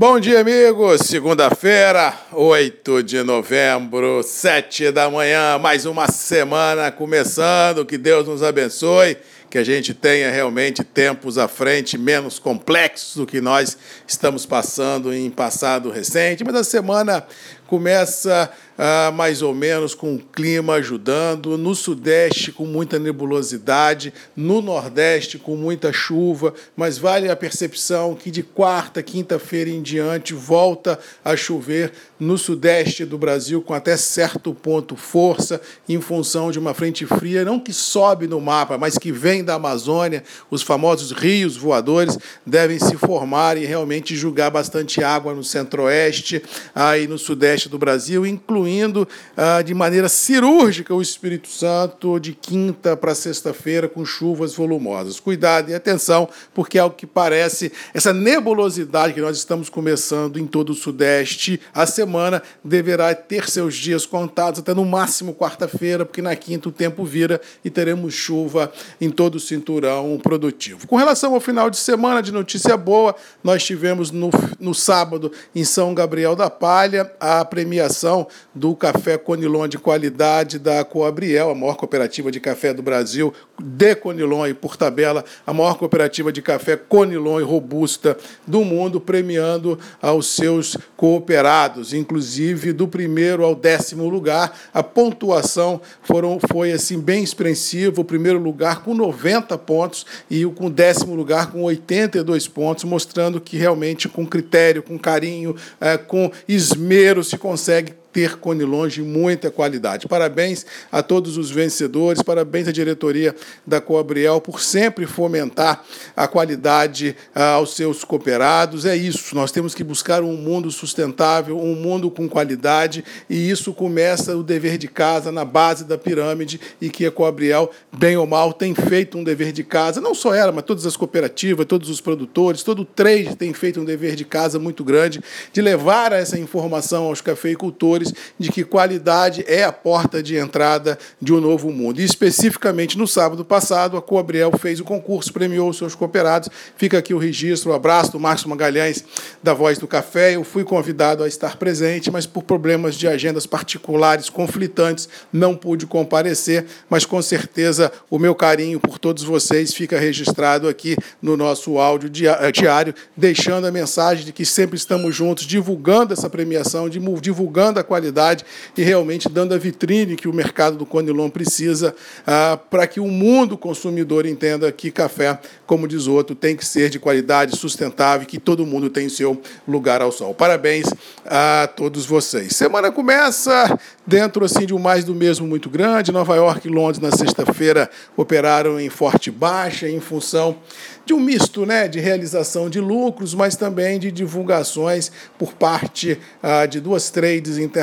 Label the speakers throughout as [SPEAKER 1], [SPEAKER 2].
[SPEAKER 1] Bom dia, amigos. Segunda-feira, 8 de novembro, 7 da manhã, mais uma semana começando. Que Deus nos abençoe, que a gente tenha realmente tempos à frente menos complexos do que nós estamos passando em passado recente. Mas a semana começa ah, mais ou menos com o clima ajudando, no sudeste com muita nebulosidade, no nordeste com muita chuva, mas vale a percepção que de quarta, quinta-feira em diante volta a chover no sudeste do Brasil com até certo ponto força em função de uma frente fria, não que sobe no mapa, mas que vem da Amazônia, os famosos rios voadores devem se formar e realmente julgar bastante água no centro-oeste, aí no sudeste sudeste do Brasil, incluindo ah, de maneira cirúrgica o Espírito Santo de quinta para sexta-feira com chuvas volumosas. Cuidado e atenção, porque ao que parece, essa nebulosidade que nós estamos começando em todo o sudeste, a semana deverá ter seus dias contados até no máximo quarta-feira, porque na quinta o tempo vira e teremos chuva em todo o cinturão produtivo. Com relação ao final de semana, de notícia boa, nós tivemos no, no sábado em São Gabriel da Palha a premiação do café Conilon de qualidade da Coabriel, a maior cooperativa de café do Brasil, de Conilon e por tabela, a maior cooperativa de café Conilon e robusta do mundo, premiando aos seus cooperados, inclusive do primeiro ao décimo lugar. A pontuação foram, foi assim bem expressiva, o primeiro lugar com 90 pontos e o com décimo lugar com 82 pontos, mostrando que realmente com critério, com carinho, é, com esmero se consegue ter Conilon de muita qualidade. Parabéns a todos os vencedores, parabéns à diretoria da Coabriel por sempre fomentar a qualidade ah, aos seus cooperados. É isso, nós temos que buscar um mundo sustentável, um mundo com qualidade, e isso começa o dever de casa na base da pirâmide e que a Coabriel, bem ou mal, tem feito um dever de casa, não só ela, mas todas as cooperativas, todos os produtores, todo o trade tem feito um dever de casa muito grande de levar essa informação aos cafeicultores de que qualidade é a porta de entrada de um novo mundo. E especificamente no sábado passado, a Coabriel fez o concurso, premiou os seus cooperados. Fica aqui o registro, o abraço do Márcio Magalhães, da Voz do Café. Eu fui convidado a estar presente, mas por problemas de agendas particulares conflitantes, não pude comparecer, mas com certeza o meu carinho por todos vocês fica registrado aqui no nosso áudio eh, diário, deixando a mensagem de que sempre estamos juntos, divulgando essa premiação, divulgando a qualidade e realmente dando a vitrine que o mercado do Conilon precisa ah, para que o mundo consumidor entenda que café, como diz outro, tem que ser de qualidade sustentável, que todo mundo tem seu lugar ao sol. Parabéns a todos vocês. Semana começa dentro assim de um mais do mesmo muito grande. Nova York e Londres na sexta-feira operaram em forte baixa em função de um misto né, de realização de lucros, mas também de divulgações por parte ah, de duas trades internacionais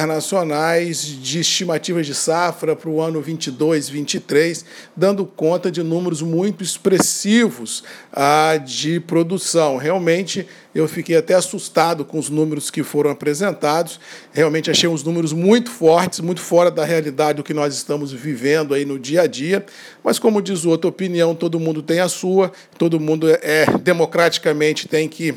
[SPEAKER 1] de estimativas de safra para o ano 22, 23, dando conta de números muito expressivos ah, de produção. Realmente, eu fiquei até assustado com os números que foram apresentados. Realmente achei uns números muito fortes, muito fora da realidade do que nós estamos vivendo aí no dia a dia. Mas, como diz o outro, opinião, todo mundo tem a sua, todo mundo é democraticamente tem que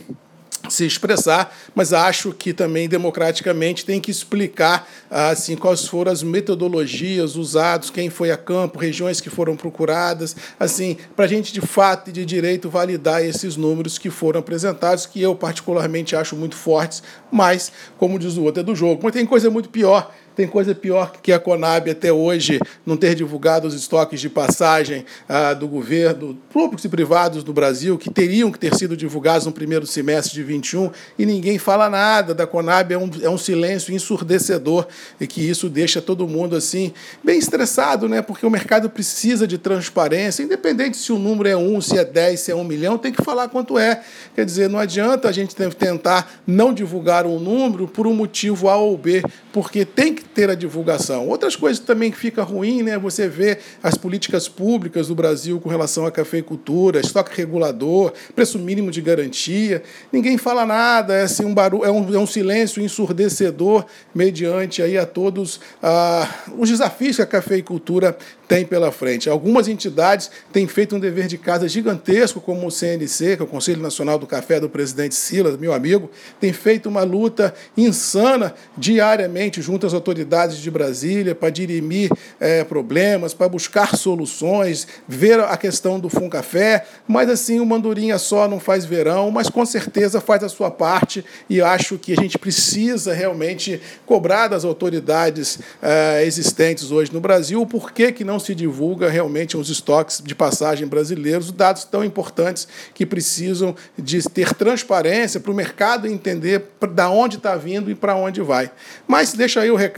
[SPEAKER 1] se expressar, mas acho que também democraticamente tem que explicar assim quais foram as metodologias usadas, quem foi a campo, regiões que foram procuradas, assim para a gente de fato e de direito validar esses números que foram apresentados, que eu particularmente acho muito fortes, mas como diz o outro é do jogo. Mas tem coisa muito pior tem coisa pior que a Conab até hoje não ter divulgado os estoques de passagem ah, do governo, públicos e privados do Brasil, que teriam que ter sido divulgados no primeiro semestre de 21, e ninguém fala nada da Conab, é um, é um silêncio ensurdecedor, e que isso deixa todo mundo assim bem estressado, né? porque o mercado precisa de transparência, independente se o número é um, se é 10, se é um milhão, tem que falar quanto é. Quer dizer, não adianta a gente tentar não divulgar um número por um motivo A ou B, porque tem que ter a divulgação. Outras coisas também que fica ruim, né? Você vê as políticas públicas do Brasil com relação à cafeicultura, estoque regulador, preço mínimo de garantia. Ninguém fala nada, é assim um barulho, é um, é um silêncio ensurdecedor mediante aí a todos ah, os desafios que a cafeicultura tem pela frente. Algumas entidades têm feito um dever de casa gigantesco, como o CNC, que é o Conselho Nacional do Café do presidente Silas, meu amigo, tem feito uma luta insana diariamente junto às autoridades de Brasília para dirimir é, problemas, para buscar soluções, ver a questão do Café, mas assim, o Mandurinha só não faz verão, mas com certeza faz a sua parte e acho que a gente precisa realmente cobrar das autoridades é, existentes hoje no Brasil porquê que não não se divulga realmente os estoques de passagem brasileiros, dados tão importantes que precisam de ter transparência para o mercado entender da onde está vindo e para onde vai. Mas deixa aí o recado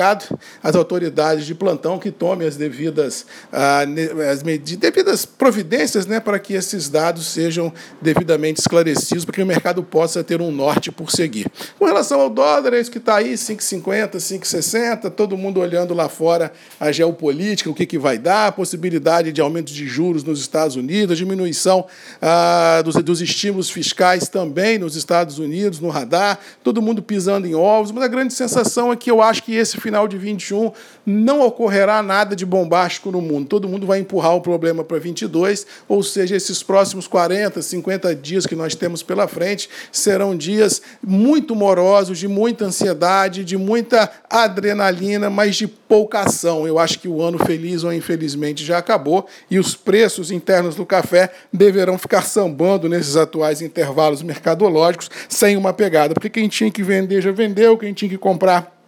[SPEAKER 1] às autoridades de plantão que tomem as devidas, ah, as devidas providências né, para que esses dados sejam devidamente esclarecidos, para que o mercado possa ter um norte por seguir. Com relação ao dólar, é isso que está aí, 5,50, 5,60, todo mundo olhando lá fora a geopolítica, o que, que vai dar a possibilidade de aumento de juros nos Estados Unidos, diminuição ah, dos, dos estímulos fiscais também nos Estados Unidos, no radar, todo mundo pisando em ovos, mas a grande sensação é que eu acho que esse final de 21 não ocorrerá nada de bombástico no mundo. Todo mundo vai empurrar o problema para 22, ou seja, esses próximos 40, 50 dias que nós temos pela frente serão dias muito morosos, de muita ansiedade, de muita adrenalina, mas de pouca ação. Eu acho que o ano feliz ou infeliz infelizmente já acabou e os preços internos do café deverão ficar sambando nesses atuais intervalos mercadológicos sem uma pegada, porque quem tinha que vender já vendeu, quem tinha que comprar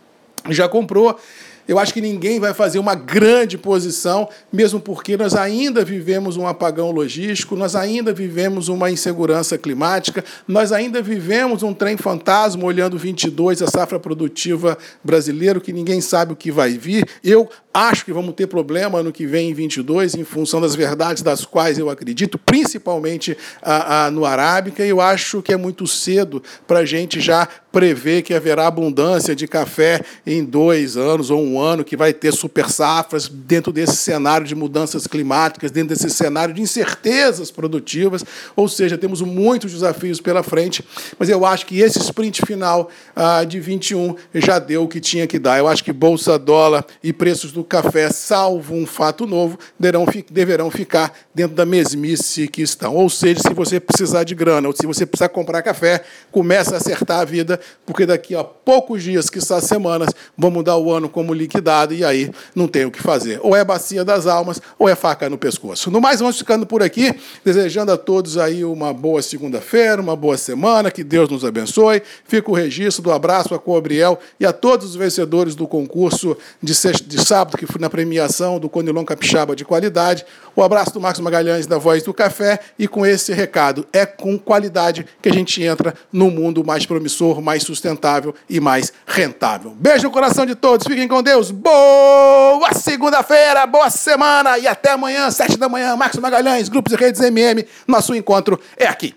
[SPEAKER 1] já comprou. Eu acho que ninguém vai fazer uma grande posição, mesmo porque nós ainda vivemos um apagão logístico, nós ainda vivemos uma insegurança climática, nós ainda vivemos um trem fantasma olhando 22, a safra produtiva brasileira, que ninguém sabe o que vai vir. Eu acho que vamos ter problema no que vem em 22, em função das verdades das quais eu acredito, principalmente a, a, no Arábica, e eu acho que é muito cedo para a gente já prever que haverá abundância de café em dois anos ou um ano, que vai ter super safras dentro desse cenário de mudanças climáticas, dentro desse cenário de incertezas produtivas, ou seja, temos muitos desafios pela frente, mas eu acho que esse sprint final ah, de 21 já deu o que tinha que dar. Eu acho que bolsa, dólar e preços do café, salvo um fato novo, deverão, ficar dentro da mesmice que estão. Ou seja, se você precisar de grana, ou se você precisar comprar café, comece a acertar a vida, porque daqui a poucos dias, que são semanas, vão mudar o ano como liquidado, e aí não tem o que fazer. Ou é bacia das almas, ou é faca no pescoço. No mais, vamos ficando por aqui, desejando a todos aí uma boa segunda-feira, uma boa semana, que Deus nos abençoe. Fica o registro do abraço a Cobriel e a todos os vencedores do concurso de, sexta, de sábado que fui na premiação do Conilon Capixaba de qualidade. O abraço do Marcos Magalhães da Voz do Café e com esse recado, é com qualidade que a gente entra no mundo mais promissor, mais sustentável e mais rentável. Beijo no coração de todos, fiquem com Deus. Boa segunda-feira, boa semana e até amanhã, sete da manhã, Marcos Magalhães, Grupos e Redes MM. Nosso encontro é aqui.